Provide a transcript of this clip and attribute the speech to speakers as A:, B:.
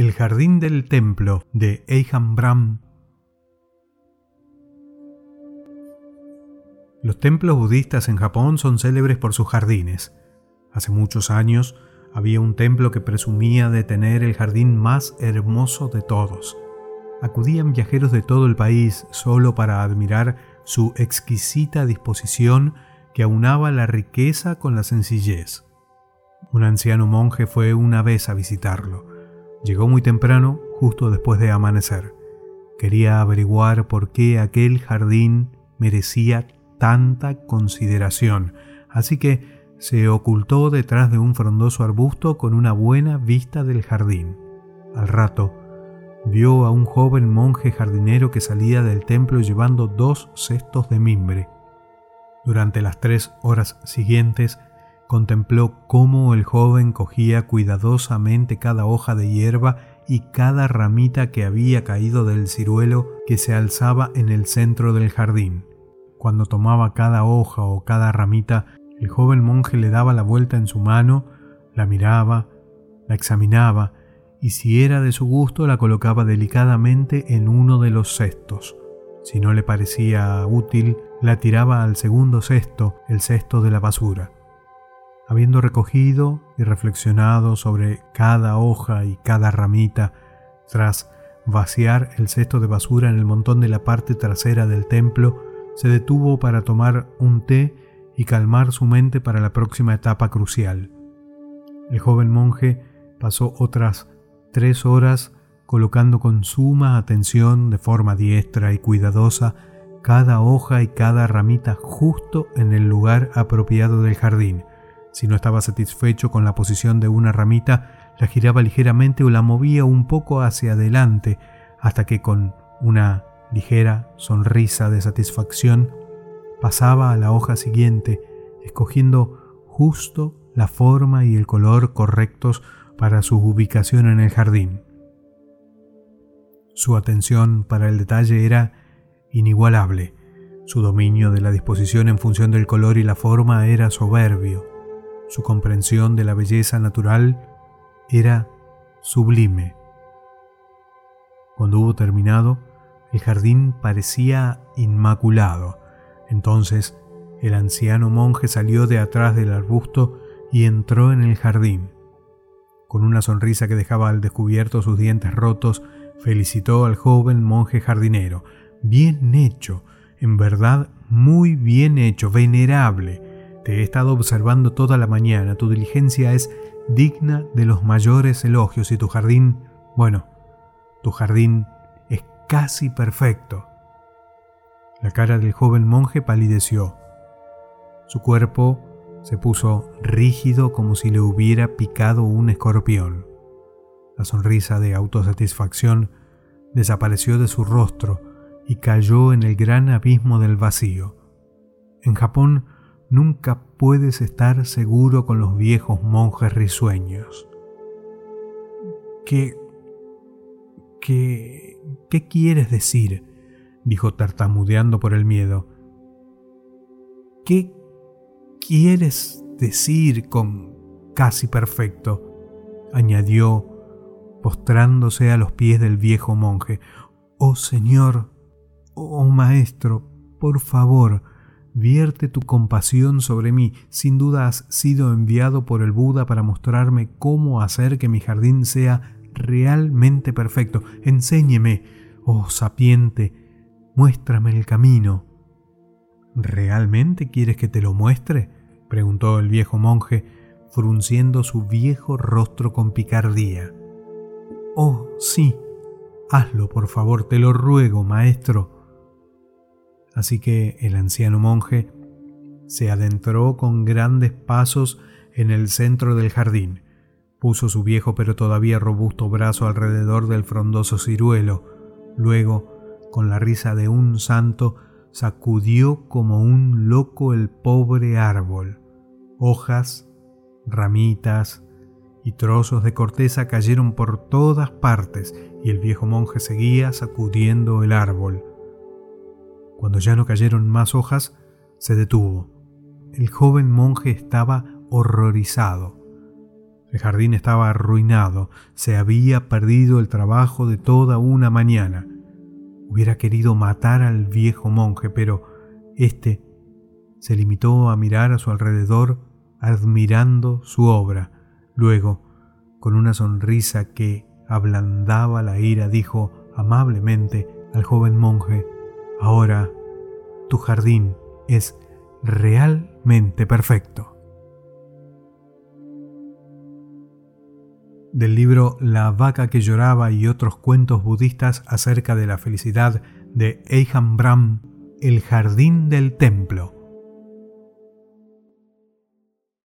A: El jardín del templo de Eihambram. Los templos budistas en Japón son célebres por sus jardines. Hace muchos años había un templo que presumía de tener el jardín más hermoso de todos. Acudían viajeros de todo el país solo para admirar su exquisita disposición que aunaba la riqueza con la sencillez. Un anciano monje fue una vez a visitarlo. Llegó muy temprano, justo después de amanecer. Quería averiguar por qué aquel jardín merecía tanta consideración, así que se ocultó detrás de un frondoso arbusto con una buena vista del jardín. Al rato, vio a un joven monje jardinero que salía del templo llevando dos cestos de mimbre. Durante las tres horas siguientes, contempló cómo el joven cogía cuidadosamente cada hoja de hierba y cada ramita que había caído del ciruelo que se alzaba en el centro del jardín. Cuando tomaba cada hoja o cada ramita, el joven monje le daba la vuelta en su mano, la miraba, la examinaba, y si era de su gusto la colocaba delicadamente en uno de los cestos. Si no le parecía útil, la tiraba al segundo cesto, el cesto de la basura. Habiendo recogido y reflexionado sobre cada hoja y cada ramita, tras vaciar el cesto de basura en el montón de la parte trasera del templo, se detuvo para tomar un té y calmar su mente para la próxima etapa crucial. El joven monje pasó otras tres horas colocando con suma atención, de forma diestra y cuidadosa, cada hoja y cada ramita justo en el lugar apropiado del jardín, si no estaba satisfecho con la posición de una ramita, la giraba ligeramente o la movía un poco hacia adelante hasta que con una ligera sonrisa de satisfacción pasaba a la hoja siguiente, escogiendo justo la forma y el color correctos para su ubicación en el jardín. Su atención para el detalle era inigualable. Su dominio de la disposición en función del color y la forma era soberbio su comprensión de la belleza natural era sublime. Cuando hubo terminado, el jardín parecía inmaculado. Entonces el anciano monje salió de atrás del arbusto y entró en el jardín. Con una sonrisa que dejaba al descubierto sus dientes rotos, felicitó al joven monje jardinero. Bien hecho, en verdad muy bien hecho, venerable. He estado observando toda la mañana, tu diligencia es digna de los mayores elogios y tu jardín, bueno, tu jardín es casi perfecto. La cara del joven monje palideció. Su cuerpo se puso rígido como si le hubiera picado un escorpión. La sonrisa de autosatisfacción desapareció de su rostro y cayó en el gran abismo del vacío. En Japón nunca puedes estar seguro con los viejos monjes risueños. ¿Qué... qué... qué quieres decir? dijo tartamudeando por el miedo. ¿Qué quieres decir con casi perfecto? añadió, postrándose a los pies del viejo monje. Oh Señor, oh Maestro, por favor, Vierte tu compasión sobre mí. Sin duda has sido enviado por el Buda para mostrarme cómo hacer que mi jardín sea realmente perfecto. Enséñeme, oh sapiente, muéstrame el camino. ¿Realmente quieres que te lo muestre? preguntó el viejo monje, frunciendo su viejo rostro con picardía. Oh, sí, hazlo, por favor, te lo ruego, maestro. Así que el anciano monje se adentró con grandes pasos en el centro del jardín, puso su viejo pero todavía robusto brazo alrededor del frondoso ciruelo, luego, con la risa de un santo, sacudió como un loco el pobre árbol. Hojas, ramitas y trozos de corteza cayeron por todas partes y el viejo monje seguía sacudiendo el árbol. Cuando ya no cayeron más hojas, se detuvo. El joven monje estaba horrorizado. El jardín estaba arruinado, se había perdido el trabajo de toda una mañana. Hubiera querido matar al viejo monje, pero éste se limitó a mirar a su alrededor admirando su obra. Luego, con una sonrisa que ablandaba la ira, dijo amablemente al joven monje, Ahora tu jardín es realmente perfecto. Del libro La vaca que lloraba y otros cuentos budistas acerca de la felicidad de Eihan Brahm, El jardín del templo,